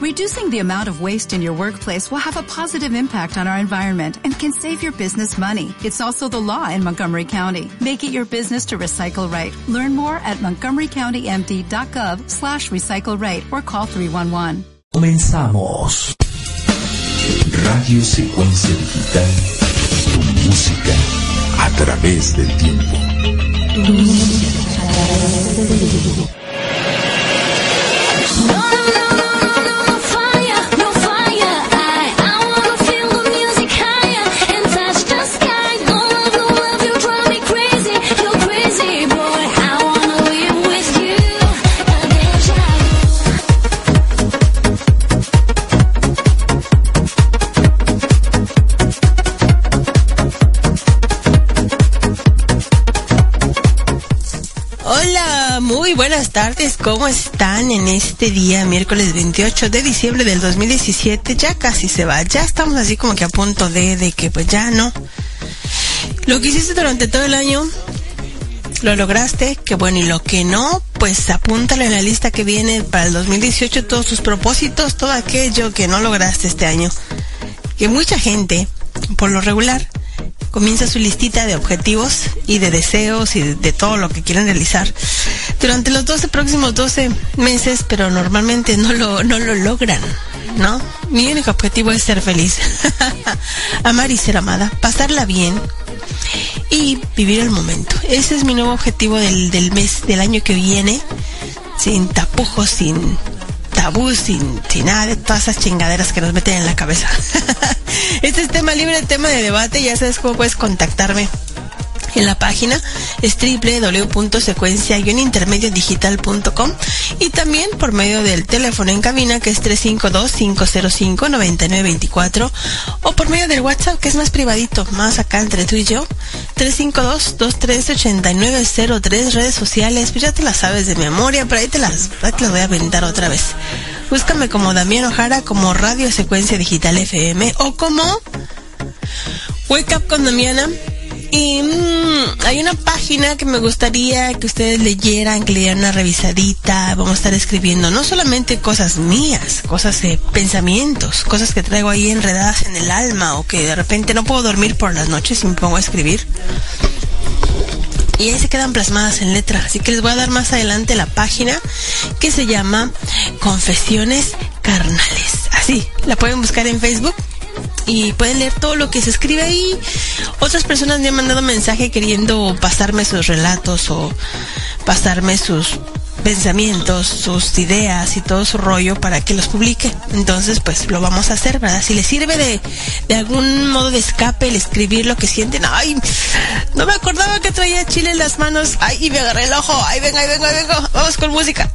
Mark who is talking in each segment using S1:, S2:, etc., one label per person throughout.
S1: Reducing the amount of waste in your workplace will have a positive impact on our environment and can save your business money. It's also the law in Montgomery County. Make it your business to recycle right. Learn more at montgomerycountymd.gov slash recycle right or call 311.
S2: Comenzamos. Radio Secuencia Digital. Tu música a través del tiempo. Tu música a través del tiempo.
S3: Tardes, ¿cómo están en este día, miércoles 28 de diciembre del 2017? Ya casi se va, ya estamos así como que a punto de, de que pues ya no. Lo que hiciste durante todo el año, lo lograste, que bueno, y lo que no, pues apúntalo en la lista que viene para el 2018, todos tus propósitos, todo aquello que no lograste este año. Que mucha gente, por lo regular, comienza su listita de objetivos y de deseos y de, todo lo que quieren realizar durante los 12 próximos 12 meses, pero normalmente no lo, no lo logran, ¿no? Mi único objetivo es ser feliz, amar y ser amada, pasarla bien y vivir el momento. Ese es mi nuevo objetivo del, del mes, del año que viene, sin tapujos, sin tabú, sin, sin nada de todas esas chingaderas que nos meten en la cabeza. este es tema libre, tema de debate, ya sabes cómo puedes contactarme en la página es www.secuencia-intermediodigital.com y también por medio del teléfono en cabina que es 352-505-9924 o por medio del WhatsApp que es más privadito, más acá entre tú y yo, 352-213-8903 redes sociales, pues ya te las sabes de memoria, pero ahí te las, voy a aventar otra vez. Búscame como Damián Ojara, como Radio Secuencia Digital FM o como Wake Up con Damiana y mm, hay una página que me gustaría que ustedes leyeran, que le dieran una revisadita. Vamos a estar escribiendo no solamente cosas mías, cosas de pensamientos, cosas que traigo ahí enredadas en el alma o que de repente no puedo dormir por las noches y me pongo a escribir. Y ahí se quedan plasmadas en letra. Así que les voy a dar más adelante la página que se llama Confesiones Carnales. Así, la pueden buscar en Facebook y pueden leer todo lo que se escribe ahí. Otras personas me han mandado mensaje queriendo pasarme sus relatos o pasarme sus pensamientos, sus ideas y todo su rollo para que los publique. Entonces, pues lo vamos a hacer, ¿verdad? Si les sirve de, de algún modo de escape el escribir lo que sienten, ay, no me acordaba que traía chile en las manos, ay, y me agarré el ojo, ay, venga, ay, vengo, vamos con música.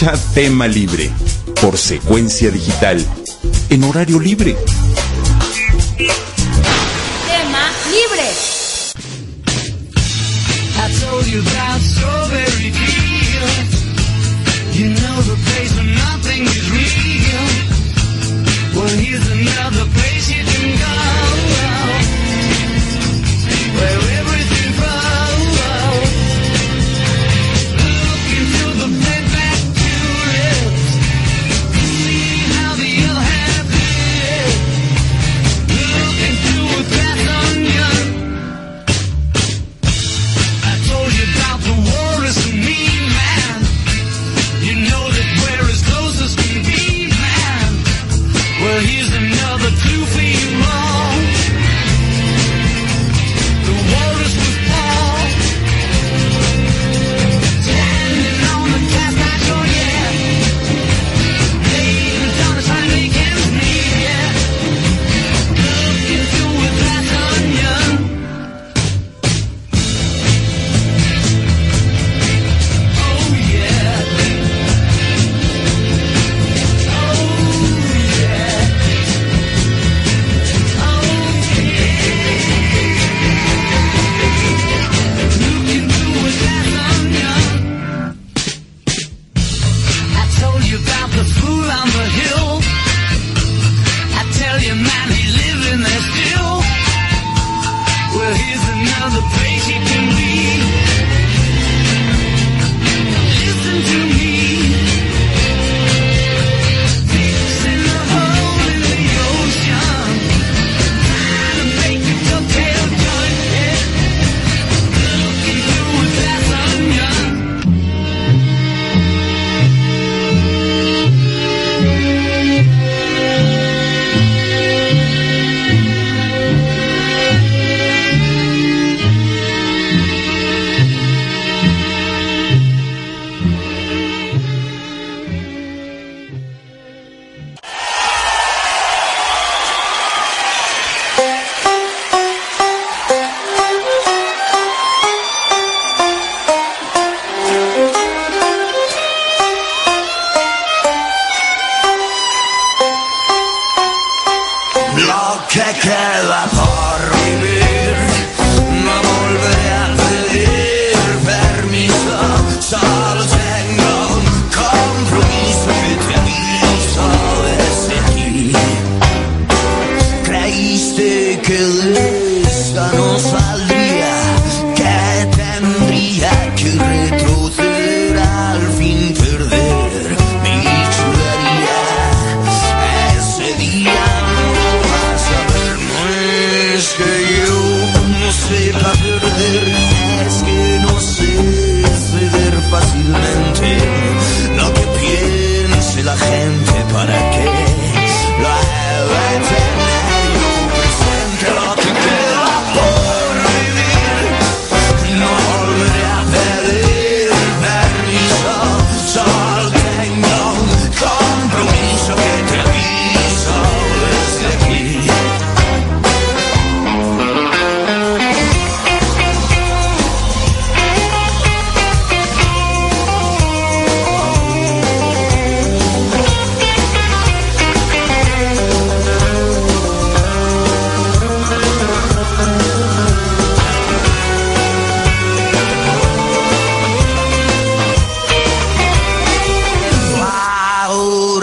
S2: Escucha Tema Libre por Secuencia Digital en horario libre.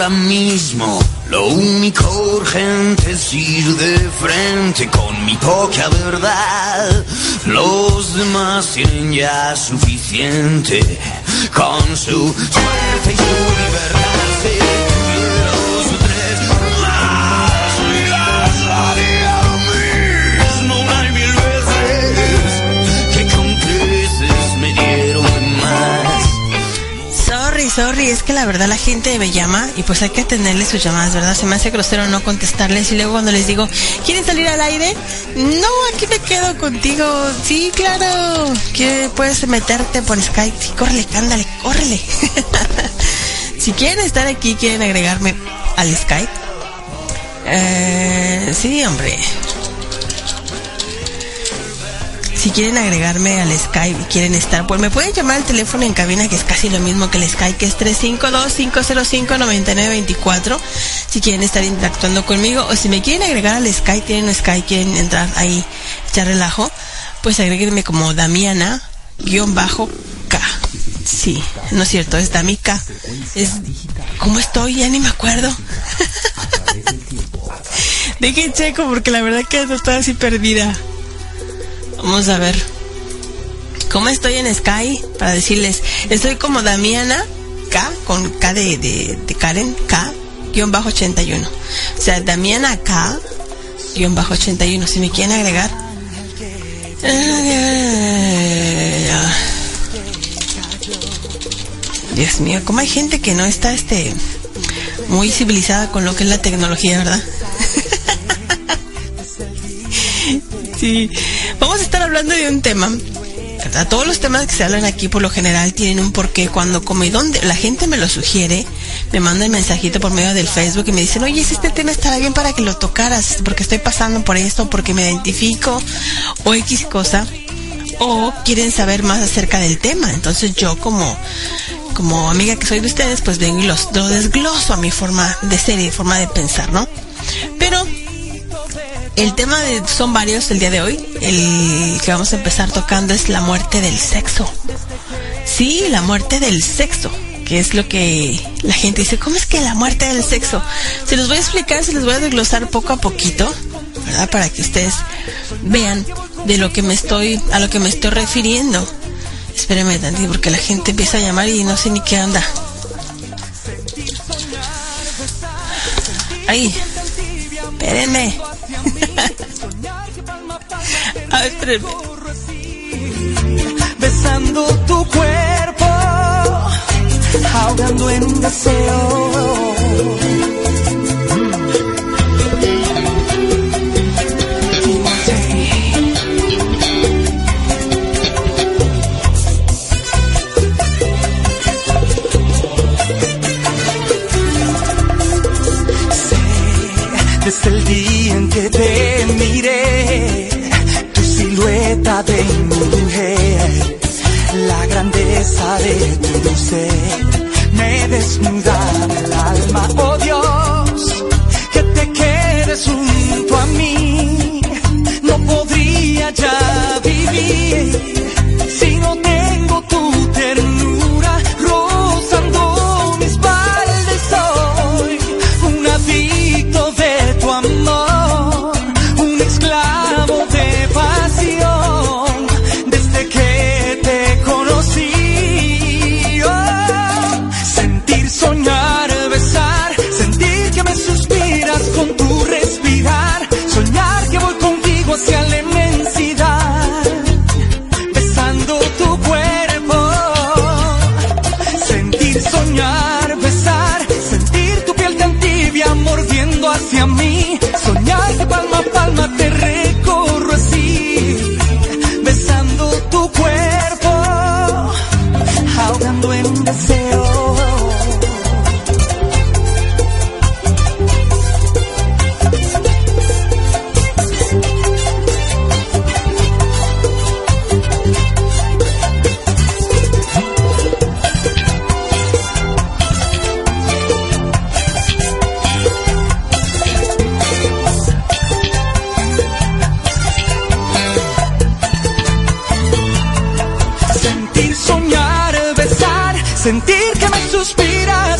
S4: Mismo lo único urgente es ir de frente con mi poca verdad. Los demás tienen ya suficiente con su suerte y su libertad.
S3: Es que la verdad la gente me llama y pues hay que atenderle sus llamadas, ¿verdad? Se me hace grosero no contestarles y luego cuando les digo, ¿quieren salir al aire? No, aquí me quedo contigo. Sí, claro, que puedes meterte por Skype. Sí, córrele, ándale, córrele. si quieren estar aquí, quieren agregarme al Skype. Eh, sí, hombre. Si quieren agregarme al Skype y quieren estar, pues me pueden llamar al teléfono en cabina, que es casi lo mismo que el Skype, que es 352-505-9924. Si quieren estar interactuando conmigo, o si me quieren agregar al Skype, tienen Skype, quieren entrar ahí, echar relajo, pues agréguenme como Damiana, guion bajo K. Sí, no es cierto, es Damika. Es, ¿cómo estoy? Ya ni me acuerdo. Dejen checo porque la verdad que estoy así perdida. Vamos a ver. ¿Cómo estoy en Sky? Para decirles, estoy como Damiana K, con K de, de, Karen, K, guion bajo 81. O sea, Damiana K, guion bajo 81. Si me quieren agregar. Dios mío, ¿cómo hay gente que no está este muy civilizada con lo que es la tecnología, verdad? sí. Vamos a estar hablando de un tema. ¿verdad? Todos los temas que se hablan aquí por lo general tienen un porqué. Cuando, como y dónde, la gente me lo sugiere, me manda el mensajito por medio del Facebook y me dicen, oye, este tema estará bien para que lo tocaras, porque estoy pasando por esto, porque me identifico, o X cosa, o quieren saber más acerca del tema. Entonces yo como, como amiga que soy de ustedes, pues vengo y los, lo desgloso a mi forma de ser y forma de pensar, ¿no? El tema de, son varios el día de hoy. El que vamos a empezar tocando es la muerte del sexo. Sí, la muerte del sexo. Que es lo que la gente dice, ¿cómo es que la muerte del sexo? Se los voy a explicar, se los voy a desglosar poco a poquito, ¿verdad? Para que ustedes vean de lo que me estoy, a lo que me estoy refiriendo. Espérenme tantito porque la gente empieza a llamar y no sé ni qué anda. Ahí. Espérenme. A ver, espérenme.
S5: besando tu cuerpo, ahogando en deseo. Sentir que me suspiras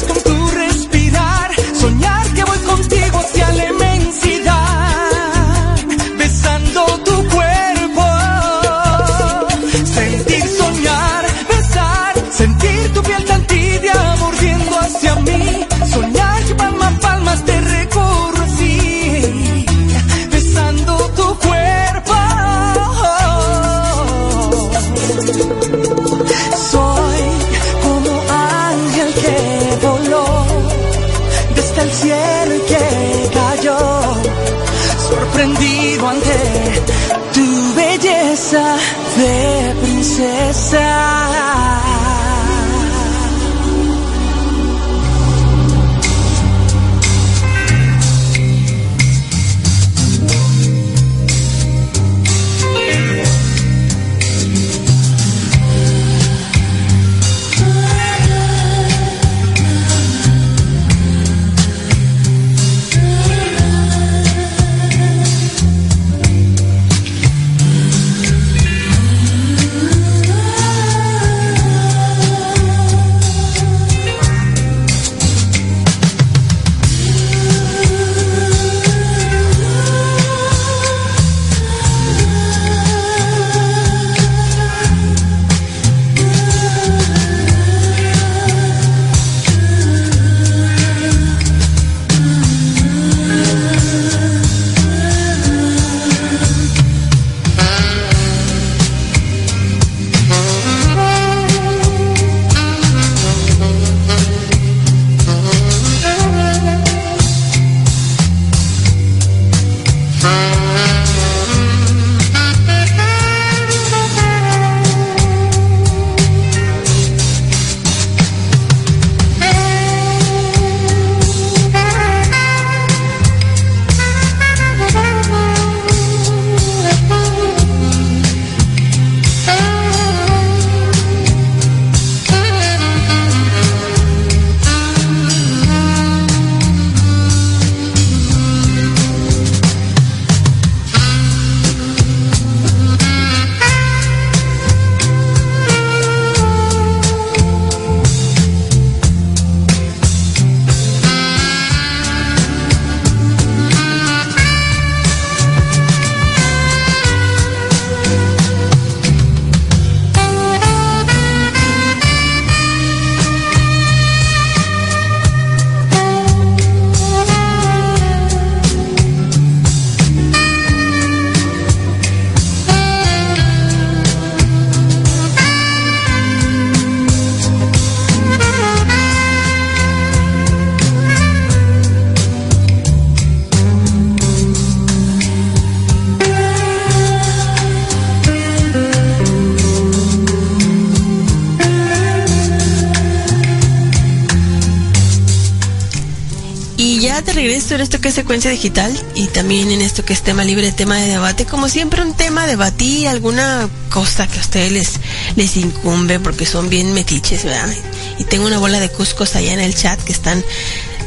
S5: en
S3: esto que es secuencia digital y también en esto que es tema libre, tema de debate. Como siempre, un tema, debatí alguna cosa que a ustedes les, les incumbe porque son bien metiches, ¿verdad? Y tengo una bola de cuscos allá en el chat que están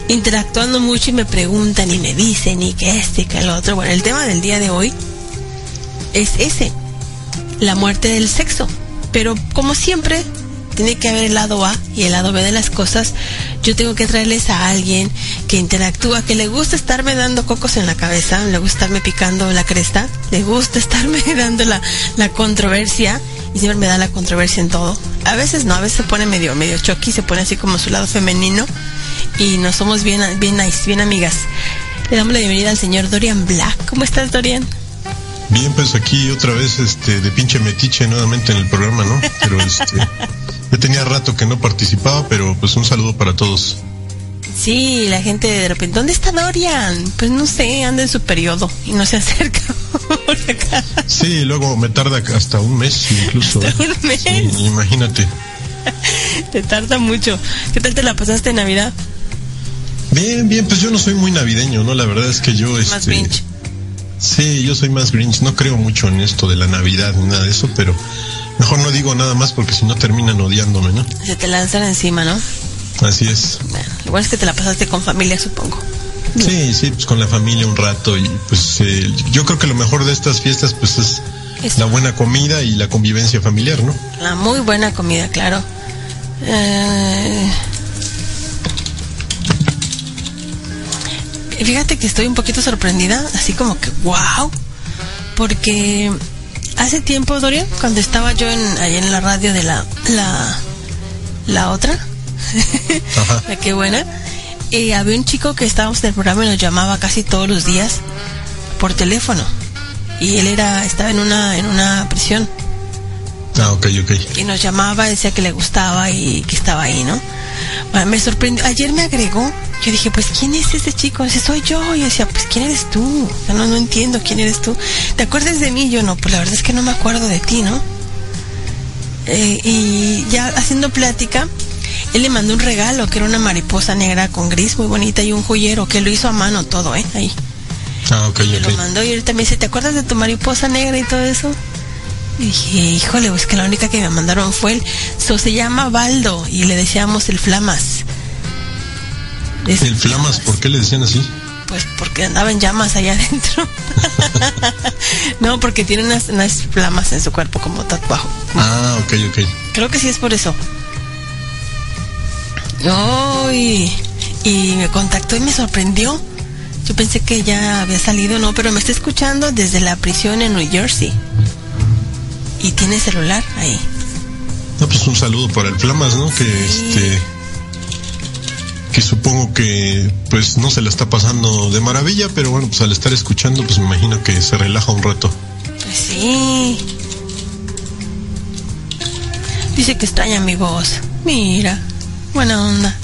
S3: interactuando mucho y me preguntan y me dicen y que este que el otro. Bueno, el tema del día de hoy es ese, la muerte del sexo. Pero como siempre, tiene que haber el lado A y el lado B de las cosas. Yo tengo que traerles a alguien que interactúa, que le gusta estarme dando cocos en la cabeza, le gusta estarme picando la cresta, le gusta estarme dando la, la controversia y siempre me da la controversia en todo. A veces no, a veces se pone medio, medio choqui, se pone así como su lado femenino y nos somos bien, bien nice, bien amigas. Le damos la bienvenida al señor Dorian Black. ¿Cómo estás, Dorian?
S6: Bien, pues aquí otra vez este de pinche metiche nuevamente en el programa, ¿no? Pero este ya tenía rato que no participaba, pero pues un saludo para todos.
S3: Sí, la gente de repente, ¿dónde está Dorian? Pues no sé, anda en su periodo y no se acerca por acá.
S6: Sí, luego me tarda hasta un mes incluso.
S3: Hasta un mes.
S6: imagínate.
S3: te tarda mucho. ¿Qué tal te la pasaste en Navidad?
S6: Bien, bien, pues yo no soy muy navideño, ¿no? La verdad es que yo...
S3: Más
S6: este,
S3: Grinch.
S6: Sí, yo soy más Grinch. No creo mucho en esto de la Navidad ni nada de eso, pero mejor no digo nada más porque si no terminan odiándome, ¿no?
S3: Se te lanzan encima, ¿no?
S6: Así es.
S3: Bueno, igual es que te la pasaste con familia, supongo.
S6: Sí, sí, pues con la familia un rato y pues eh, yo creo que lo mejor de estas fiestas pues es
S3: Eso.
S6: la buena comida y la convivencia familiar, ¿no?
S3: La muy buena comida, claro. Eh, Fíjate que estoy un poquito sorprendida, así como que wow, porque hace tiempo, Dorian, cuando estaba yo en, ahí en la radio de la, la, la otra, la que buena, y había un chico que estábamos en el programa y nos llamaba casi todos los días por teléfono. Y él era, estaba en una, en una prisión
S6: Ah, ok, ok.
S3: y nos llamaba, decía que le gustaba y que estaba ahí, ¿no? Bueno, me sorprendió. Ayer me agregó, porque dije, pues, ¿quién es ese chico? Dice, soy yo. Y yo decía, pues, ¿quién eres tú? No, no entiendo quién eres tú. ¿Te acuerdas de mí? Yo no, pues la verdad es que no me acuerdo de ti, ¿no? Eh, y ya haciendo plática, él le mandó un regalo que era una mariposa negra con gris muy bonita y un joyero que lo hizo a mano todo, ¿eh? Ahí.
S6: Ah, ok,
S3: Me lo
S6: ok.
S3: mandó y él también dice, ¿te acuerdas de tu mariposa negra y todo eso? Y dije, híjole, pues que la única que me mandaron fue él. So, se llama Baldo y le decíamos el Flamas. Es-
S6: El Flamas, ¿por qué le decían así?
S3: Pues porque andaba en llamas allá adentro. no, porque tiene unas, unas flamas en su cuerpo como tatuaje.
S6: Ah, ok, ok.
S3: Creo que sí es por eso. Ay, y me contactó y me sorprendió. Yo pensé que ya había salido, no, pero me está escuchando desde la prisión en New Jersey. Y tiene celular ahí.
S6: No, pues un saludo para el Flamas, ¿no? Que este que supongo que pues no se le está pasando de maravilla, pero bueno, pues al estar escuchando, pues me imagino que se relaja un rato.
S3: Pues sí. Dice que extraña mi voz. Mira, buena onda.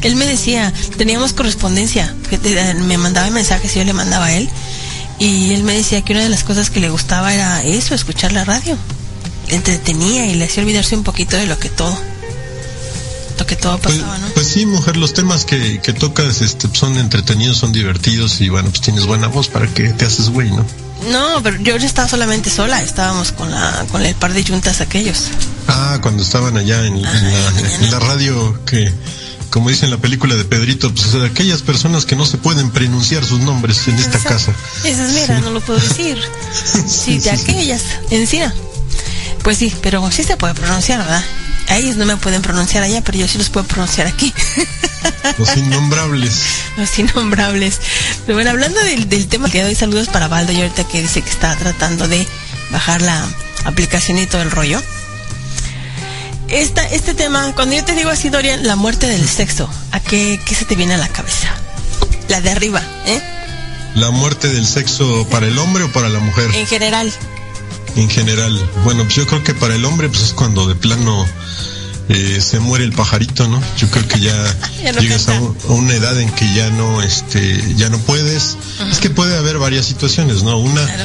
S3: Él me decía, teníamos correspondencia, te- me mandaba mensajes y yo le mandaba a él. Y él me decía que una de las cosas que le gustaba era eso, escuchar la radio. Entretenía y le hacía olvidarse un poquito de lo que todo, que todo
S6: Pues,
S3: pasaba, ¿no?
S6: pues sí, mujer, los temas que, que tocas este, son entretenidos, son divertidos y bueno, pues tienes buena voz para que te haces güey, ¿no?
S3: No, pero yo no estaba solamente sola, estábamos con la, con el par de juntas aquellos.
S6: Ah, cuando estaban allá en, en la, en la radio que, como dice en la película de Pedrito, pues de aquellas personas que no se pueden pronunciar sus nombres en esta casa.
S3: Esas, mira, no lo puedo decir. Sí, de aquellas, encima. Pues sí, pero sí se puede pronunciar, ¿verdad? A ellos no me pueden pronunciar allá, pero yo sí los puedo pronunciar aquí.
S6: Los innombrables.
S3: Los innombrables. Pero bueno, hablando del, del tema que doy saludos para Baldo y ahorita que dice que está tratando de bajar la aplicación y todo el rollo. Esta, este tema, cuando yo te digo así, Dorian, la muerte del sexo, ¿a qué, qué se te viene a la cabeza? La de arriba, ¿eh?
S6: ¿La muerte del sexo para el hombre o para la mujer?
S3: En general.
S6: En general. Bueno, pues yo creo que para el hombre pues es cuando de plano eh, se muere el pajarito, ¿no? Yo creo que ya,
S3: Ya no
S6: llegas a,
S3: canta.
S6: un- a una edad en que ya no, este, ya no puedes. Es que puede haber varias situaciones, ¿no? Una
S3: Claro.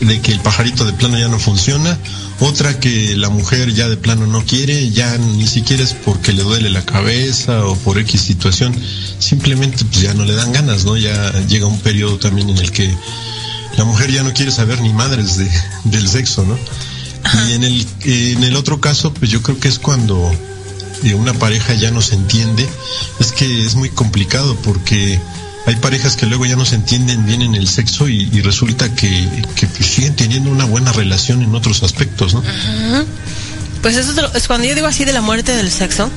S6: de que el pajarito de plano ya no funciona, otra que la mujer ya de plano no quiere, ya ni siquiera es porque le duele la cabeza o por X situación, simplemente pues ya no le dan ganas, ¿no? Ya llega un periodo también en el que la mujer ya no quiere saber ni madres de, del sexo, ¿no? Y en el, en el otro caso, pues yo creo que es cuando eh, una pareja ya no se entiende, es que es muy complicado porque hay parejas que luego ya no se entienden bien en el sexo y, y resulta que, que pues, siguen teniendo una buena relación en otros aspectos, ¿no?
S3: Pues eso es cuando yo digo así de la muerte del sexo,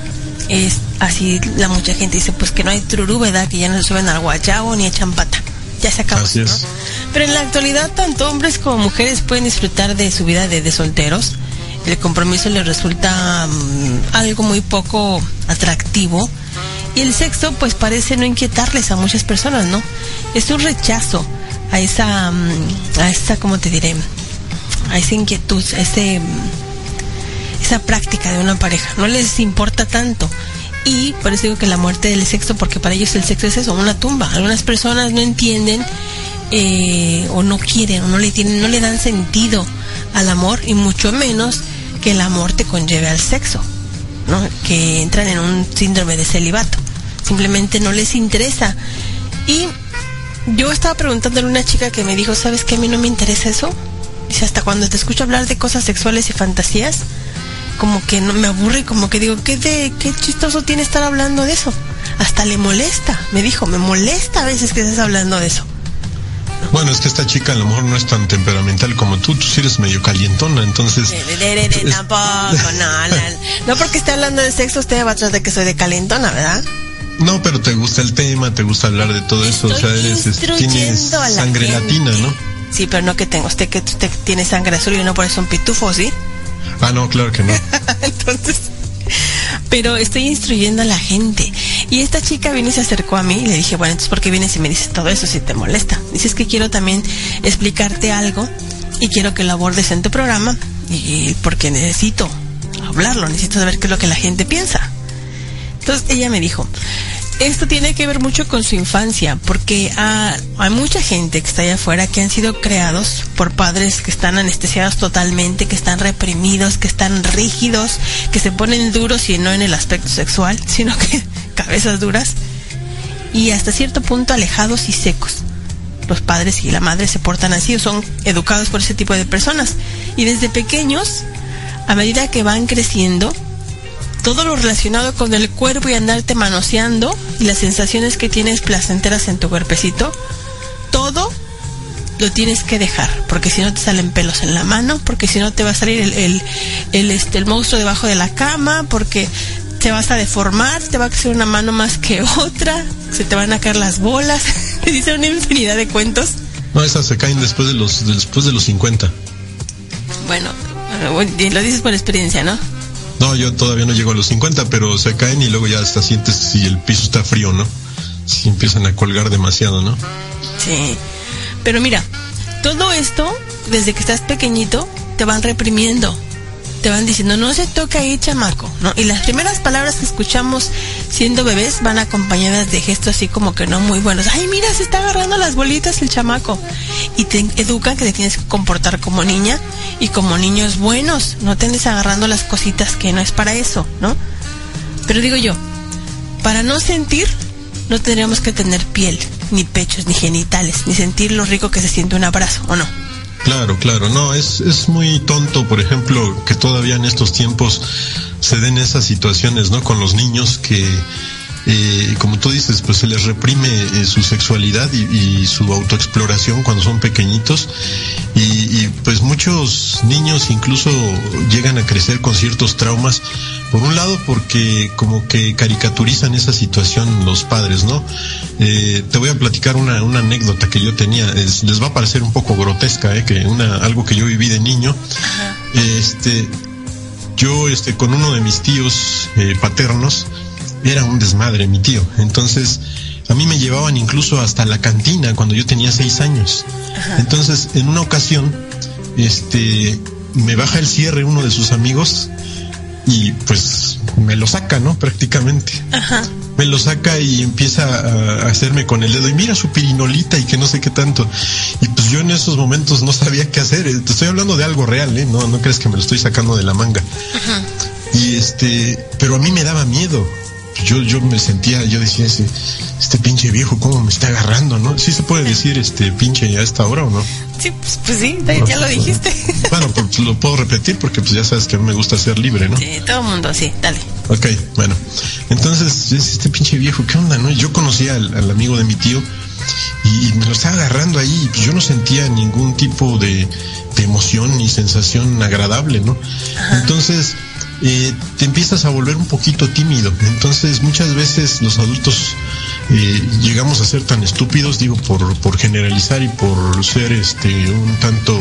S3: es así la mucha gente dice pues que no hay trurú, ¿verdad? Que ya no se suben al guayabo ni echan pata. Ya se acabó.
S6: Así es.
S3: ¿no? Pero en la actualidad tanto hombres como mujeres pueden disfrutar de su vida de, de solteros. El compromiso les resulta mm, algo muy poco atractivo. Y el sexo pues parece no inquietarles a muchas personas, ¿no? Es un rechazo a esa, mm, a esa, ¿cómo te diré? A esa inquietud, a ese... mm, esa práctica de una pareja. No les importa tanto. Y por eso digo que la muerte del sexo, porque para ellos el sexo es eso, una tumba. Algunas personas no entienden eh, o no quieren o no le tienen, no le dan sentido al amor y mucho menos que el amor te conlleve al sexo, ¿no? Que entran en un síndrome de celibato. Simplemente no les interesa. Y yo estaba preguntándole a una chica que me dijo, ¿sabes que a mí no me interesa eso? Dice, hasta cuando te escucho hablar de cosas sexuales y fantasías, como que no me aburre, como que digo, ¿qué, de, qué chistoso tiene estar hablando de eso? Hasta le molesta, me dijo, me molesta a veces que estés hablando de eso.
S6: Bueno, es que esta chica a lo mejor no es tan temperamental como tú, tú sí eres medio calientona, entonces...
S3: De- de- de- Tampoco, no, no, no porque esté hablando de sexo, usted va atrás de que soy de calentona, ¿verdad?
S6: No, pero te gusta el tema, te gusta hablar de todo eso, o sea,
S3: Estoy
S6: eres, este, tienes
S3: la
S6: sangre
S3: gente.
S6: latina, ¿no?
S3: Sí, pero no que tengo, usted que usted tiene sangre azul y no por eso un pitufo, ¿sí?
S6: Ah, no, claro que no.
S3: Entonces, pero estoy instruyendo a la gente. Y esta chica vino y se acercó a mí y le dije, bueno, entonces, ¿por qué vienes y me dices todo eso si te molesta? Dices que quiero también explicarte algo y quiero que lo abordes en tu programa y porque necesito hablarlo, necesito saber qué es lo que la gente piensa. Entonces ella me dijo, esto tiene que ver mucho con su infancia, porque hay mucha gente que está allá afuera que han sido creados por padres que están anestesiados totalmente, que están reprimidos, que están rígidos, que se ponen duros y no en el aspecto sexual, sino que cabezas duras y hasta cierto punto alejados y secos. Los padres y la madre se portan así o son educados por ese tipo de personas. Y desde pequeños, a medida que van creciendo, todo lo relacionado con el cuerpo y andarte manoseando y las sensaciones que tienes placenteras en tu cuerpecito, todo lo tienes que dejar, porque si no te salen pelos en la mano, porque si no te va a salir el, el, este, el monstruo debajo de la cama, porque te vas a deformar, te va a crecer una mano más que otra, se te van a caer las bolas, te dice una infinidad de cuentos.
S6: No, esas se caen después de los, después de los 50.
S3: Bueno, lo dices por experiencia, ¿no?
S6: No, yo todavía no llego a los 50, pero se caen y luego ya hasta sientes si el piso está frío, ¿no? Si empiezan a colgar demasiado, ¿no?
S3: Sí. Pero mira, todo esto, desde que estás pequeñito, te van reprimiendo te van diciendo, no se toca ahí, chamaco, ¿no? Y las primeras palabras que escuchamos siendo bebés van acompañadas de gestos así como que no muy buenos. Ay, mira, se está agarrando las bolitas el chamaco. Y te educan que te tienes que comportar como niña y como niños buenos. No te andes agarrando las cositas que no es para eso, ¿no? Pero digo yo, para no sentir, no tendríamos que tener piel, ni pechos, ni genitales, ni sentir lo rico que se siente un abrazo, ¿o no?
S6: Claro, claro, no, es, es muy tonto, por ejemplo, que todavía en estos tiempos se den esas situaciones, ¿no? Con los niños que, eh, como tú dices, pues se les reprime eh, su sexualidad y, su autoexploración cuando son pequeñitos. Y, pues muchos niños incluso llegan a crecer con ciertos traumas. Por un lado porque como que caricaturizan esa situación los padres, ¿no? Eh, te voy a platicar una, una anécdota que yo tenía, les va a parecer un poco grotesca, ¿eh? que una, algo que yo viví de niño, este, yo este, con uno de mis tíos paternos, era un desmadre mi tío, entonces a mí me llevaban incluso hasta la cantina cuando yo tenía seis años. Entonces, en una ocasión, este, me baja el cierre uno de sus amigos y pues me lo saca, ¿no? Prácticamente. Ajá. Me lo saca y empieza a, hacerme con el dedo y mira su pirinolita y que no sé qué tanto. Y pues yo en esos momentos no sabía qué hacer. Te estoy hablando de algo real, ¿eh? No, no crees que me lo estoy sacando de la manga. Ajá. Y este, pero a mí me daba miedo yo, yo me sentía, yo decía, ese, este pinche viejo, ¿cómo me está agarrando, no? ¿Sí se puede decir este pinche a esta hora o no?
S3: Sí, pues, pues sí, ya, lo dijiste.
S6: Bueno, pues lo puedo repetir porque pues ya sabes que a mí me gusta ser libre, ¿no?
S3: Sí, todo el mundo, sí, dale.
S6: Ok, bueno. Entonces, este pinche viejo, ¿qué onda, no? Yo conocía al, amigo de mi tío y, me lo estaba agarrando ahí y pues yo no sentía ningún tipo de, de emoción ni sensación agradable, ¿no? Entonces eh, te empiezas a volver un poquito tímido. Entonces muchas veces los adultos eh, llegamos a ser tan estúpidos, digo, por, por generalizar y por ser este un tanto,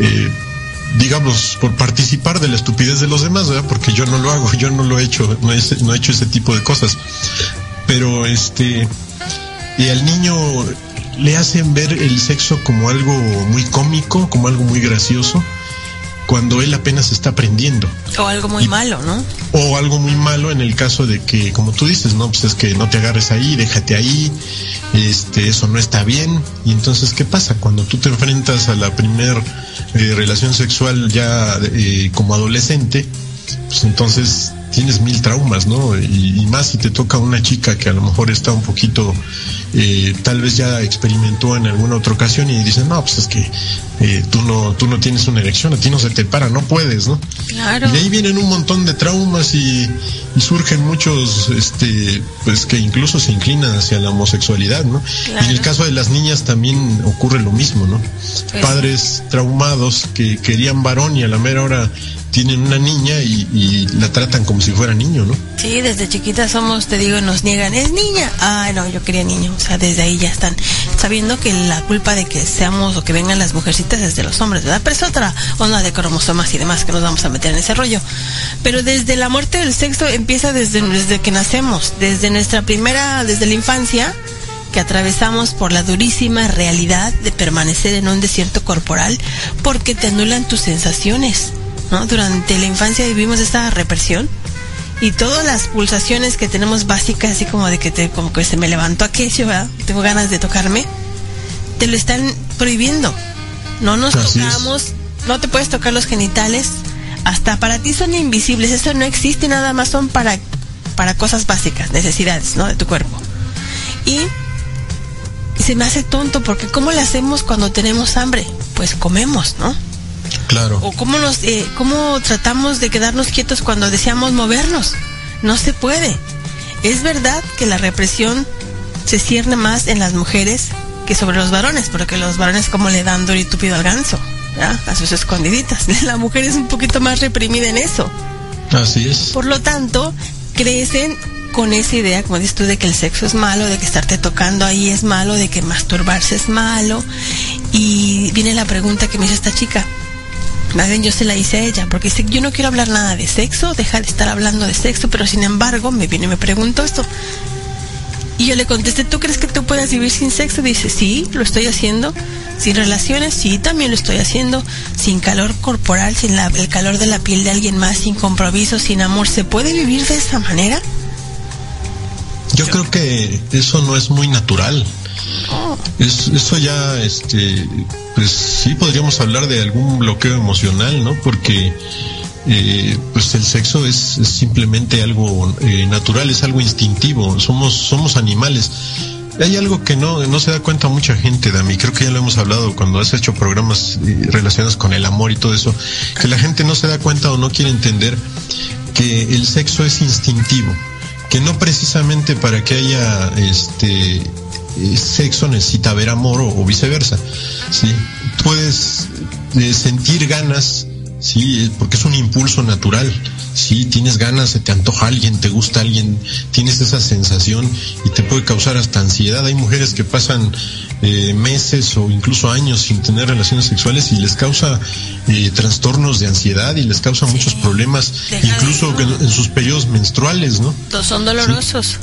S6: eh, digamos, por participar de la estupidez de los demás, ¿verdad? Porque yo no lo hago, yo no lo he hecho, no he, no he hecho ese tipo de cosas. Pero este, y al niño le hacen ver el sexo como algo muy cómico, como algo muy gracioso cuando él apenas está aprendiendo.
S3: O algo muy malo, ¿no?
S6: O algo muy malo en el caso de que, como tú dices, no, pues es que no te agarres ahí, déjate ahí, este, eso no está bien. Y entonces, ¿qué pasa? Cuando tú te enfrentas a la primer eh, relación sexual ya eh, como adolescente, pues entonces tienes mil traumas, ¿no? Y, y, más si te toca una chica que a lo mejor está un poquito eh, tal vez ya experimentó en alguna otra ocasión y dicen, no, pues es que eh, tú no tú no tienes una erección, a ti no se te para, no puedes, ¿no?
S3: Claro.
S6: Y de ahí vienen un montón de traumas y, surgen muchos, este, pues que incluso se inclinan hacia la homosexualidad, ¿no? Y en el caso de las niñas también ocurre lo mismo, ¿no? Pues Padres traumados que querían varón y a la mera hora tienen una niña y, la tratan como si fuera niño, ¿no?
S3: Sí, desde chiquitas somos, te digo, nos niegan, es niña. Ay, no, yo quería niño. O sea, desde ahí ya están sabiendo que la culpa de que seamos o que vengan las mujercitas es de los hombres, ¿verdad? Pero es otra onda de cromosomas y demás que nos vamos a meter en ese rollo. Pero desde la muerte del sexo empieza desde, desde que nacemos, desde nuestra primera, desde la infancia que atravesamos por la durísima realidad de permanecer en un desierto corporal porque te anulan tus sensaciones, ¿no? Durante la infancia vivimos esta represión y todas las pulsaciones que tenemos básicas, así como de que te, como que se me levantó aquello, ¿verdad? Tengo ganas de tocarme, te lo están prohibiendo. No nos
S6: Así es.
S3: tocamos, no te puedes tocar los genitales, hasta para ti son invisibles, eso no existe, nada más son para, para cosas básicas, necesidades, ¿no? De tu cuerpo. Y se me hace tonto porque ¿cómo le hacemos cuando tenemos hambre? Pues comemos, ¿no?
S6: Claro.
S3: o cómo nos eh, cómo tratamos de quedarnos quietos cuando deseamos movernos no se puede es verdad que la represión se cierne más en las mujeres que sobre los varones porque los varones como le dan duro y túpido al ganso ¿verdad? a sus escondiditas la mujer es un poquito más reprimida en eso
S6: Así es.
S3: por lo tanto crecen con esa idea, como dices tú, de que el sexo es malo, de que estarte tocando ahí es malo, de que masturbarse es malo. Y viene la pregunta que me hizo esta chica. Más yo se la hice a ella, porque dice, yo no quiero hablar nada de sexo, deja de estar hablando de sexo, pero sin embargo me viene y me preguntó esto. Y yo le contesté, ¿tú crees que tú puedas vivir sin sexo? Dice, sí, lo estoy haciendo. Sin relaciones, sí, también lo estoy haciendo. Sin calor corporal, sin la- el calor de la piel de alguien más, sin compromiso, sin amor. ¿Se puede vivir de esa manera?
S6: Yo creo que eso no es muy natural. Es- eso ya, este, pues sí podríamos hablar de algún bloqueo emocional, ¿no? Porque, eh, pues el sexo es, simplemente algo eh, natural, es algo instintivo. Somos, somos animales. Hay algo que no, no se da cuenta mucha gente, Dami. Creo que ya lo hemos hablado cuando has hecho programas eh, relacionados con el amor y todo eso. Que la gente no se da cuenta o no quiere entender que el sexo es instintivo que no precisamente para que haya este sexo necesita haber amor o, o viceversa sí puedes eh, sentir ganas sí eh, porque es un impulso natural sí tienes ganas se te antoja alguien te gusta alguien tienes esa sensación y te puede causar hasta ansiedad. Hay mujeres que pasan eh, meses o incluso años sin tener relaciones sexuales y les causa eh, trastornos de ansiedad y les causa muchos problemas
S3: Deja
S6: incluso en, en sus periodos menstruales no
S3: son dolorosos.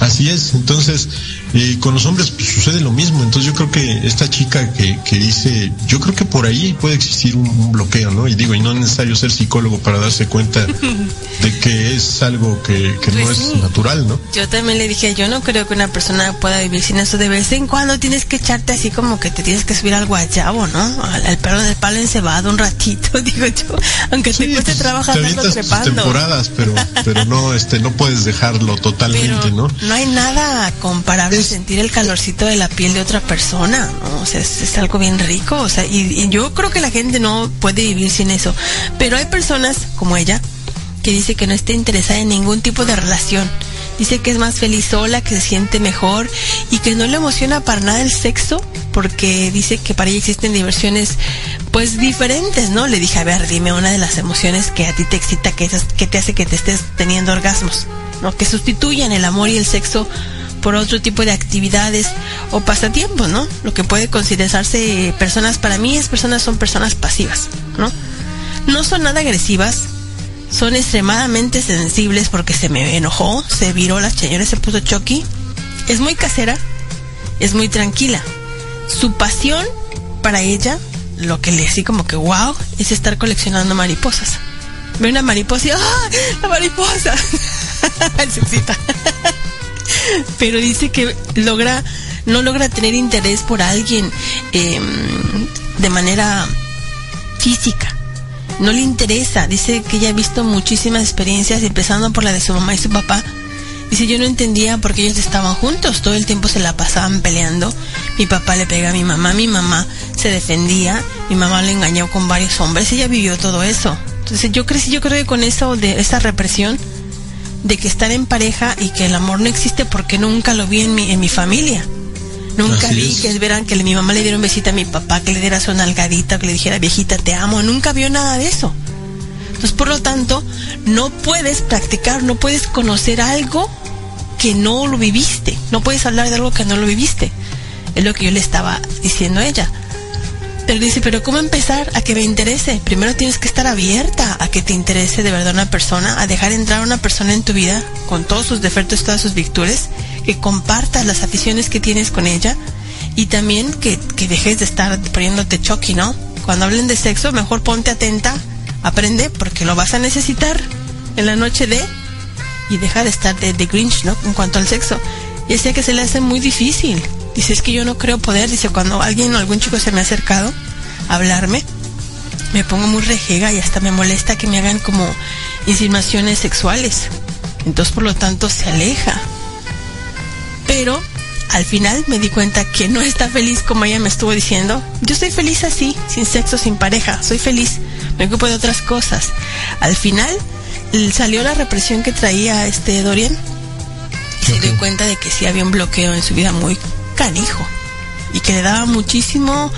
S6: Así es, entonces eh, con los hombres pues, sucede lo mismo, entonces yo creo que esta chica que, que dice, yo creo que por ahí puede existir un, un bloqueo, ¿no? Y digo, y no es necesario ser psicólogo para darse cuenta de que es algo que, que no
S3: Pues
S6: es natural, ¿no?
S3: Yo también le dije, yo no creo que una persona pueda vivir sin eso. De vez en cuando tienes que echarte así como que te tienes que subir al guayabo, ¿no? Al, al pelo del palo encebado un ratito, digo yo. Aunque te cueste
S6: pues,
S3: trabajo
S6: te
S3: trepando.
S6: temporadas, pero, pero no, este, no puedes dejarlo
S3: Pero
S6: totalmente, ¿no?
S3: no hay nada comparable a
S6: Es-
S3: sentir el calorcito de la piel de otra persona, ¿no? O sea, es, es algo bien rico, o sea, y, y yo creo que la gente no puede vivir sin eso. Pero hay personas como ella que dice que no está interesada en ningún tipo de relación. Dice que es más feliz sola, que se siente mejor y que no le emociona para nada el sexo porque dice que para ella existen diversiones pues diferentes, ¿no? Le dije, a ver, dime una de las emociones que a ti te excita, que, esas, que te hace que te estés teniendo orgasmos, ¿no? Que sustituyan el amor y el sexo por otro tipo de actividades o pasatiempos, ¿no? Lo que puede considerarse personas, para mí es personas, son personas pasivas, ¿no? No son nada agresivas, son extremadamente sensibles porque se me enojó, se viró la señora, se puso choqui. Es muy casera, es muy tranquila. Su pasión para ella, lo que le así como que wow, es estar coleccionando mariposas. Ve una mariposa y ¡ah! ¡La mariposa! se excita. Pero dice que logra, no logra tener interés por alguien eh, de manera física no le interesa. Dice que ella ha visto muchísimas experiencias, empezando por la de su mamá y su papá. Dice, yo no entendía por qué ellos estaban juntos, todo el tiempo se la pasaban peleando. Mi papá le pega a mi mamá, mi mamá se defendía, mi mamá le engañó con varios hombres, ella vivió todo eso. Entonces yo crecí, yo creo que con eso de esa represión, de que estar en pareja y que el amor no existe porque nunca lo vi en mi, en mi familia. Nunca
S6: Así
S3: vi
S6: es.
S3: que verán que mi mamá le diera un besito a mi papá, que le diera su nalgadita, que le dijera viejita te amo. Nunca vio nada de eso. Entonces, por lo tanto, no puedes practicar, no puedes conocer algo que no lo viviste. No puedes hablar de algo que no lo viviste. Es lo que yo le estaba diciendo a ella. Pero dice, pero ¿cómo empezar a que me interese? Primero tienes que estar abierta a que te interese de verdad una persona, a dejar entrar a una persona en tu vida con todos sus defectos, todas sus virtudes, que compartas las aficiones que tienes con ella y también que, que dejes de estar poniéndote choqui, ¿no? Cuando hablen de sexo, mejor ponte atenta, aprende, porque lo vas a necesitar en la noche de y deja de estar de, de Grinch, ¿no? En cuanto al sexo. Y decía que se le hace muy difícil. Dice, es que yo no creo poder. Dice, cuando alguien o algún chico se me ha acercado a hablarme, me pongo muy rejega y hasta me molesta que me hagan como insinuaciones sexuales. Entonces, por lo tanto, se aleja. Pero al final me di cuenta que no está feliz como ella me estuvo diciendo. Yo estoy feliz así, sin sexo, sin pareja. Soy feliz. Me ocupo de otras cosas. Al final salió la represión que traía este Dorian. Y se dio cuenta de que sí había un bloqueo en su vida muy canijo. Y que le daba muchísimo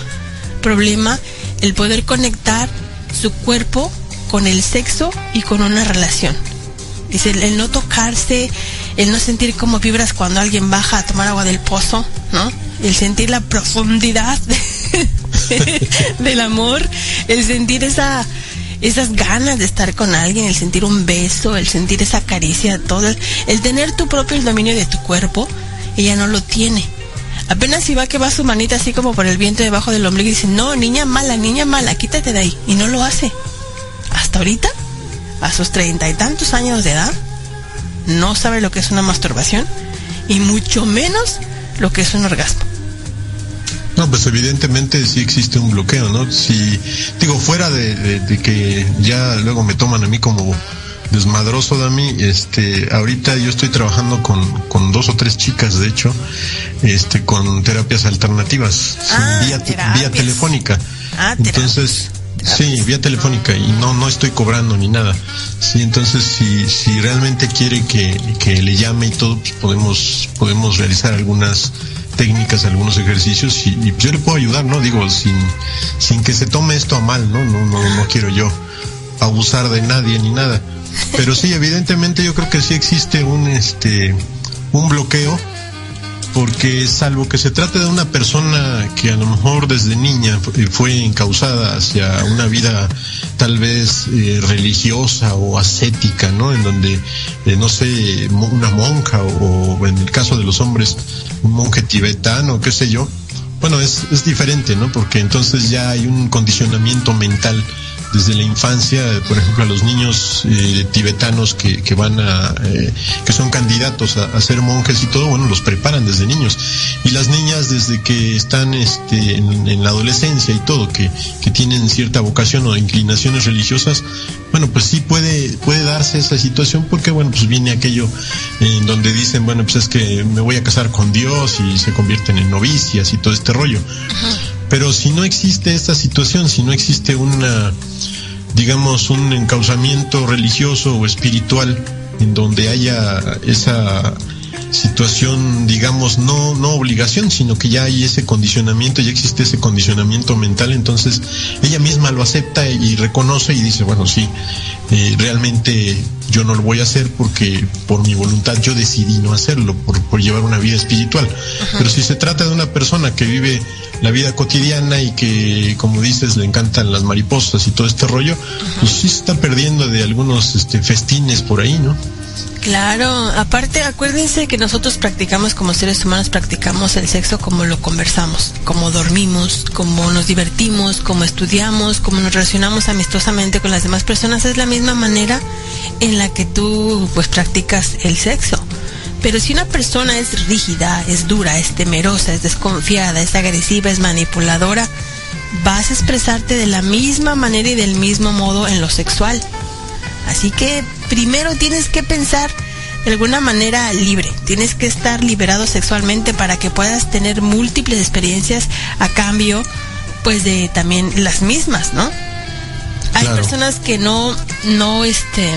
S3: problema el poder conectar su cuerpo con el sexo y con una relación. Dice, el no tocarse, el no sentir como vibras cuando alguien baja a tomar agua del pozo, ¿no? El sentir la profundidad del amor, el sentir esa, esas ganas de estar con alguien, el sentir un beso, el sentir esa caricia, todo, el, el tener tu propio dominio de tu cuerpo, ella no lo tiene. Apenas si va que va su manita así como por el viento debajo del ombligo y dice, no, niña mala, niña mala, quítate de ahí. Y no lo hace. Hasta ahorita, a sus treinta y tantos años de edad, no sabe lo que es una masturbación y mucho menos lo que es un orgasmo.
S6: No, pues evidentemente sí existe un bloqueo, ¿no? Si, digo, fuera de que ya luego me toman a mí como desmadroso, Dami. Este, ahorita yo estoy trabajando con, con dos o tres chicas, de hecho, este, con terapias alternativas,
S3: Ah,
S6: vía, vía telefónica.
S3: Ah,
S6: entonces, sí, vía telefónica y no, no estoy cobrando ni nada. Sí, entonces si, si realmente quiere que, que le llame y todo, pues podemos, podemos realizar algunas técnicas, algunos ejercicios y, y yo le puedo ayudar, ¿no? Digo, sin, sin que se tome esto a mal, ¿no? No, no, no quiero yo abusar de nadie ni nada. Pero sí, evidentemente yo creo que sí existe un este un bloqueo porque salvo que se trate de una persona que a lo mejor desde niña fu- fue encausada hacia una vida tal vez eh, religiosa o ascética, ¿no? En donde, eh, no sé, una monja o, o en el caso de los hombres, un monje tibetano, qué sé yo. Bueno, es, es diferente, ¿no? Porque entonces ya hay un condicionamiento mental desde la infancia, por ejemplo, a los niños eh, tibetanos que, que van a, eh, que son candidatos a, ser monjes y todo, bueno, los preparan desde niños. Y las niñas desde que están este, en, en la adolescencia y todo, que, que tienen cierta vocación o inclinaciones religiosas, bueno, pues sí puede, puede darse esa situación porque, bueno, pues viene aquello en donde dicen, bueno, pues es que me voy a casar con Dios y se convierten en novicias y todo este rollo. Pero si no existe esta situación, si no existe una, digamos, un encauzamiento religioso o espiritual en donde haya esa situación, digamos, no, no obligación, sino que ya hay ese condicionamiento, ya existe ese condicionamiento mental, entonces ella misma lo acepta y reconoce y dice, bueno, sí, eh, realmente yo no lo voy a hacer porque por mi voluntad yo decidí no hacerlo, por, por llevar una vida espiritual. Pero si se trata de una persona que vive la vida cotidiana y que, como dices, le encantan las mariposas y todo este rollo, pues sí se está perdiendo de algunos este, festines por ahí, ¿no?
S3: Claro, aparte acuérdense que nosotros practicamos como seres humanos, practicamos el sexo como lo conversamos, como dormimos, como nos divertimos, como estudiamos, como nos relacionamos amistosamente con las demás personas, es la misma manera en la que tú pues practicas el sexo. Pero si una persona es rígida, es dura, es temerosa, es desconfiada, es agresiva, es manipuladora, vas a expresarte de la misma manera y del mismo modo en lo sexual. Así que primero tienes que pensar de alguna manera libre. Tienes que estar liberado sexualmente para que puedas tener múltiples experiencias a cambio, pues de también las mismas, ¿no? Hay
S6: Claro.
S3: personas que no, no, este,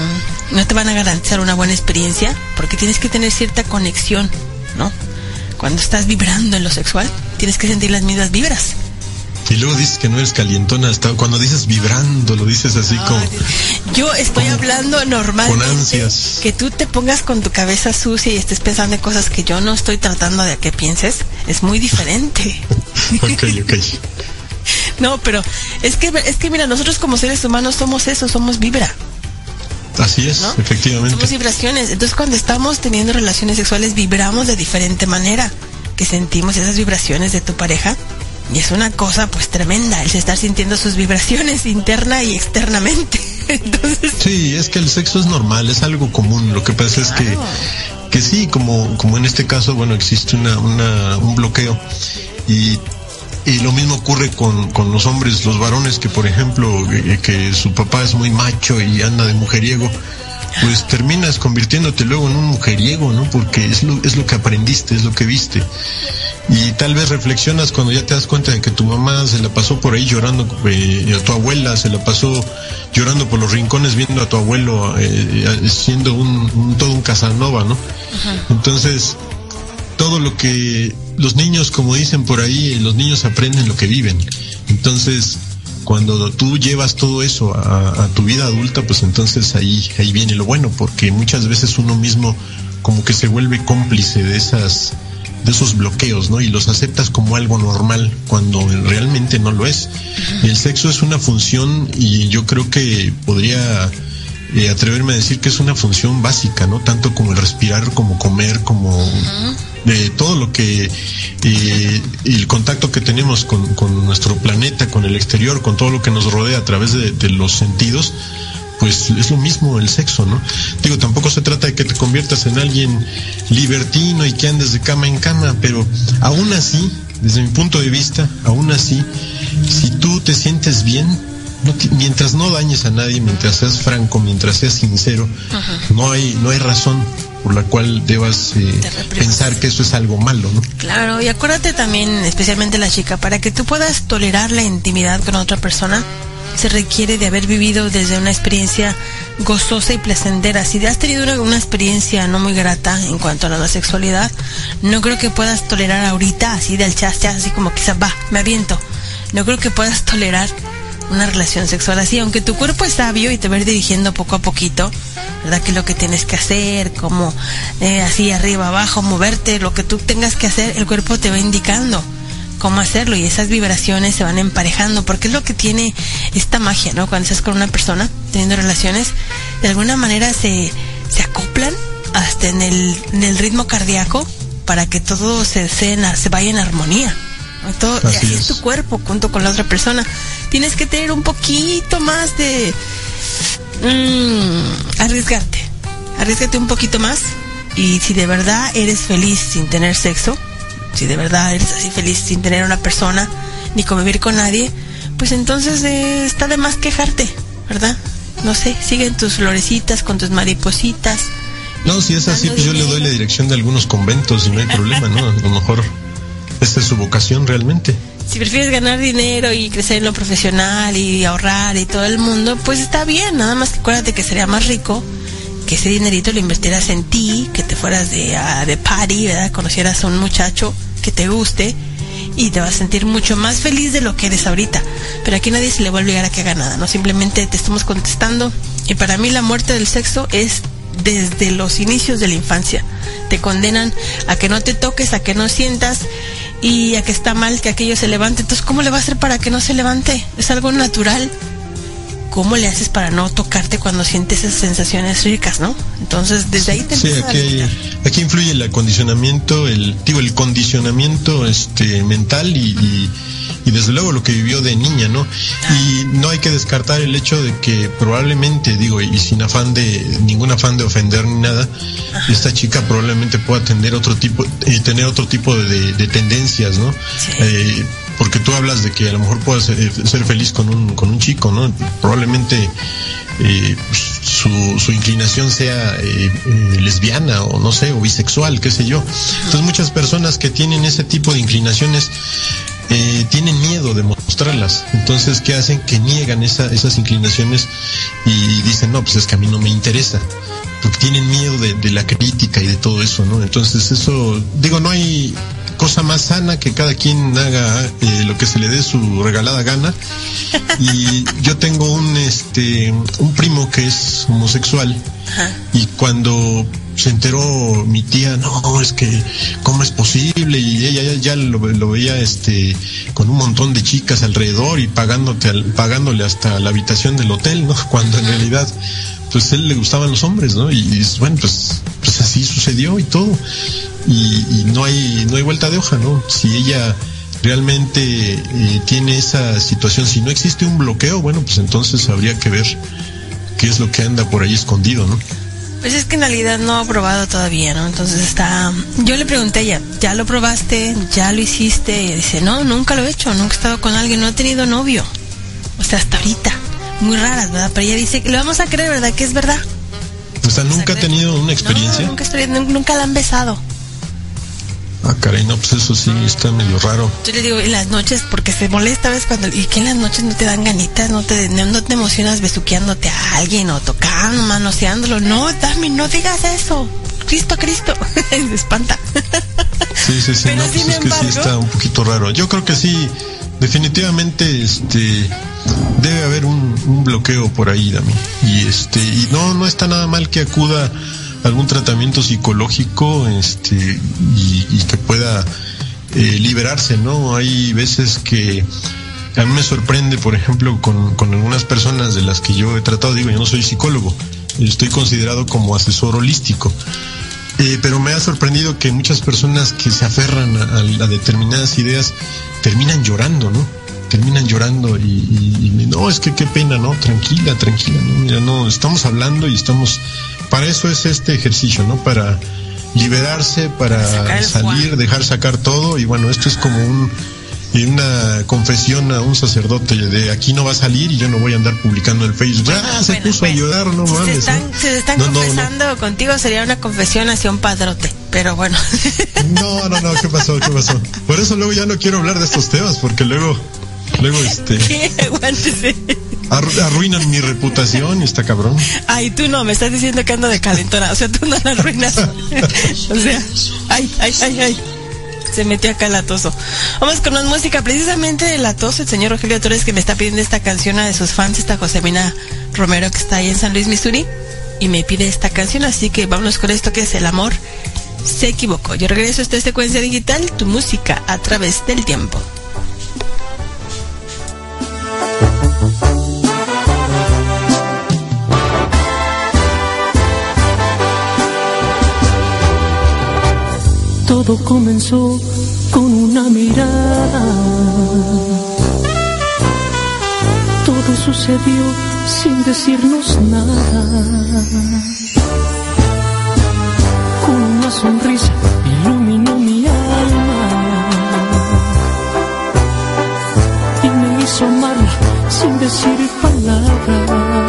S3: no te van a garantizar una buena experiencia porque tienes que tener cierta conexión, ¿no? Cuando estás vibrando en lo sexual, tienes que sentir las mismas vibras.
S6: Y luego dices que no eres calientona, hasta cuando dices vibrando, lo dices así como...
S3: Yo estoy
S6: Como
S3: hablando normalmente
S6: con ansias.
S3: que tú te pongas con tu cabeza sucia y estés pensando en cosas que yo no estoy tratando de que pienses, es muy diferente.
S6: Ok, ok.
S3: No, pero es que es que mira, nosotros como seres humanos somos eso, somos vibra,
S6: Así es,
S3: ¿no?
S6: efectivamente.
S3: Somos vibraciones. Entonces, cuando estamos teniendo relaciones sexuales, vibramos de diferente manera, que sentimos esas vibraciones de tu pareja Y es una cosa pues tremenda el estar sintiendo sus vibraciones interna y externamente. Entonces,
S6: Sí, es que el sexo es normal, es algo común. Lo que pasa es que, que sí, como, como en este caso, bueno, existe una, una, un bloqueo. Y, y lo mismo ocurre con, con los hombres, los varones que, por ejemplo, eh, que su papá es muy macho y anda de mujeriego. Pues terminas convirtiéndote luego en un mujeriego, ¿no? Porque es lo, es lo que aprendiste, es lo que viste. Y tal vez reflexionas cuando ya te das cuenta de que tu mamá se la pasó por ahí llorando, eh, a tu abuela se la pasó llorando por los rincones viendo a tu abuelo eh, siendo un, un- todo un Casanova, ¿no? Entonces, todo lo que los niños, como dicen por ahí, los niños aprenden lo que viven. Entonces, cuando tú llevas todo eso a, a tu vida adulta, pues entonces ahí, ahí viene lo bueno, porque muchas veces uno mismo como que se vuelve cómplice de esas de esos bloqueos, ¿no? Y los aceptas como algo normal cuando realmente no lo es. El sexo es una función y yo creo que podría eh, atreverme a decir que es una función básica, ¿no? Tanto como el respirar, como comer, como de todo lo que eh, el contacto que tenemos con, con nuestro planeta, con el exterior, con todo lo que nos rodea a través de, de los sentidos, pues es lo mismo el sexo, ¿no? Digo, tampoco se trata de que te conviertas en alguien libertino y que andes de cama en cama, pero aún así, desde mi punto de vista, aún así, si tú te sientes bien, no mientras no dañes a nadie, mientras seas franco, mientras seas sincero, no hay no hay razón por la cual debas eh, pensar que eso es algo malo, ¿no?
S3: Claro, y acuérdate también, especialmente la chica, para que tú puedas tolerar la intimidad con otra persona, se requiere de haber vivido desde una experiencia gozosa y placentera. Si has tenido una, una experiencia no muy grata en cuanto a la sexualidad, no creo que puedas tolerar ahorita así del chas, chas, así como quizás va, me aviento. No creo que puedas tolerar una relación sexual así, aunque tu cuerpo es sabio y te va a ir dirigiendo poco a poquito, ¿verdad? Que lo que tienes que hacer, como eh, así arriba, abajo, moverte, lo que tú tengas que hacer, el cuerpo te va indicando cómo hacerlo y esas vibraciones se van emparejando, porque es lo que tiene esta magia, ¿no? Cuando estás con una persona teniendo relaciones, de alguna manera se, se acoplan hasta en el, en el ritmo cardíaco para que todo se, se vaya en armonía. Todo,
S6: Así
S3: así es
S6: es.
S3: tu cuerpo junto con la otra persona. Tienes que tener un poquito más de mm, arriesgarte. Arriesgate un poquito más. Y si de verdad eres feliz sin tener sexo, si de verdad eres así feliz sin tener una persona ni convivir con nadie, pues entonces eh, está de más quejarte, ¿verdad? No sé, siguen tus florecitas con tus maripositas.
S6: No, si es así, pues yo le doy la dirección de algunos conventos y no hay problema, ¿no? A lo mejor es su vocación realmente.
S3: Si prefieres ganar dinero y crecer en lo profesional y ahorrar y todo el mundo, pues está bien. Nada más que acuérdate que sería más rico que ese dinerito lo invirtieras en ti, que te fueras de, a- de party, ¿verdad? Conocieras a un muchacho que te guste y te vas a sentir mucho más feliz de lo que eres ahorita. Pero aquí nadie se le va a obligar a que haga nada, ¿no? Simplemente te estamos contestando. Y para mí la muerte del sexo es desde los inicios de la infancia. Te condenan a que no te toques, a que no sientas y a que está mal que aquello se levante. Entonces, ¿cómo le va a hacer para que no se levante? Es algo natural. ¿Cómo le haces para no tocarte cuando sientes esas sensaciones ricas, no? Entonces, desde ahí te
S6: Sí,
S3: empiezas a
S6: aquí, aquí influye el acondicionamiento, el, digo, el condicionamiento este, mental y, y, y desde luego lo que vivió de niña, ¿no? Y no hay que descartar el hecho de que probablemente, digo, y sin afán de, ningún afán de ofender ni nada, esta chica probablemente pueda tener otro tipo, eh, tener otro tipo de, de tendencias, ¿no?
S3: Sí.
S6: Eh, porque tú hablas de que a lo mejor puedas eh, ser feliz con un, con un chico, ¿no? Probablemente eh, su, su inclinación sea eh, eh, lesbiana o no sé, o bisexual, qué sé yo. Entonces muchas personas que tienen ese tipo de inclinaciones eh, tienen miedo de mostrarlas. Entonces, ¿qué hacen? Que niegan esa- esas inclinaciones y dicen, no, pues es que a mí no me interesa. Porque tienen miedo de, de la crítica y de todo eso, ¿no? Entonces eso, digo, no hay cosa más sana que cada quien haga eh, lo que se le dé su regalada gana. Y yo tengo un, este, un primo que es homosexual y cuando se enteró mi tía, no, es que, ¿cómo es posible? Y ella ya, ya lo, veía este, con un montón de chicas alrededor y pagándote, pagándole hasta la habitación del hotel, ¿no? Cuando en realidad, pues él le gustaban los hombres, ¿no? Y, bueno, pues, pues así sucedió y todo. Y, y no hay, no hay vuelta de hoja, ¿no? Si ella realmente eh, tiene esa situación. Si no existe un bloqueo, bueno, pues entonces habría que ver qué es lo que anda por ahí escondido, ¿no?
S3: Pues es que en realidad no ha probado todavía, ¿no? Entonces está... Yo le pregunté a ella, ¿ya lo probaste? ¿Ya lo hiciste? Y dice, no, nunca lo he hecho, nunca he estado con alguien, no he tenido novio. O sea, hasta ahorita. Muy raras, ¿verdad? Pero ella dice, lo vamos a creer, ¿verdad? Que es verdad.
S6: O sea, nunca ha tenido una experiencia.
S3: No, nunca, nunca la han besado.
S6: Ah, caray, no, pues eso sí está medio raro.
S3: Yo le digo, en las noches, porque se molesta, ¿ves? Cuando, y que en las noches no te dan ganitas, no te, no te emocionas besuqueándote a alguien o tocando, manoseándolo. No, dame, no digas eso. Cristo, Cristo. se espanta.
S6: sí, sí, sí, no, pues es que sí está un poquito raro. Yo creo que sí, definitivamente, este, debe haber un, un bloqueo por ahí, Dami. Y este, y no, no está nada mal que acuda algún tratamiento psicológico este, y, que pueda eh, liberarse, ¿no? Hay veces que a mí me sorprende, por ejemplo, con, con algunas personas de las que yo he tratado, digo, yo no soy psicólogo, estoy considerado como asesor holístico. Eh, pero me ha sorprendido que muchas personas que se aferran a, determinadas ideas terminan llorando, ¿no? Terminan llorando y, y, no, es que qué pena, ¿no? Tranquila, tranquila, ¿no? Mira, no, estamos hablando y estamos para eso es este ejercicio, ¿no? Para liberarse, para salir, dejar sacar todo y bueno, esto es como un una confesión a un sacerdote de aquí no va a salir y yo no voy a andar publicando en Facebook. Ya se puso a llorar, no
S3: si
S6: mames.
S3: Se están, se están confesando contigo, sería una confesión hacia un padrote, pero bueno.
S6: No, no, no, ¿qué pasó? ¿Qué pasó? Por eso luego ya no quiero hablar de estos temas, porque luego, luego este.
S3: ¿Qué? Aguántese
S6: arruinan mi reputación está cabrón.
S3: Ay, tú no, me estás diciendo que ando de calentona. O sea, tú no la arruinas. o sea, ay, ay, ay, ay. Se metió acá el atoso. Vamos con una música precisamente del atoso, el señor Rogelio Torres que me está pidiendo esta canción a de sus fans, esta Josemina Romero que está ahí en San Luis, Missouri, y me pide esta canción, así que vámonos con esto que es El amor se equivocó. Yo regreso a esta secuencia digital, tu música a través del tiempo.
S7: Todo comenzó con una mirada. Todo sucedió sin decirnos nada. Con una sonrisa iluminó mi alma. Y me hizo amarla sin decir palabras.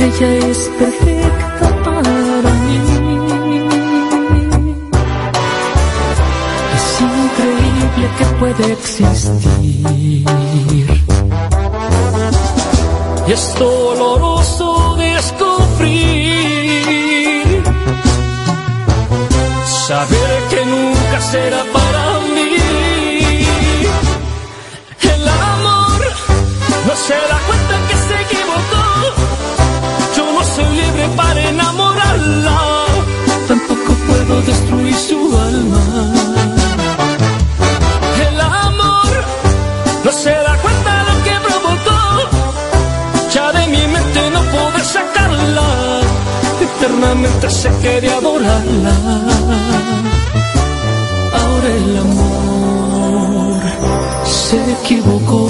S7: Ella es perfecta que puede existir. Y es doloroso descubrir, saber que nunca será para mí. El amor no se da cuenta que se equivocó. Yo no soy libre para enamorarla, tampoco puedo destruir su alma. Eternamente se quiere adorarla. Ahora el amor se equivocó.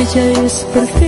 S7: ella es perfecta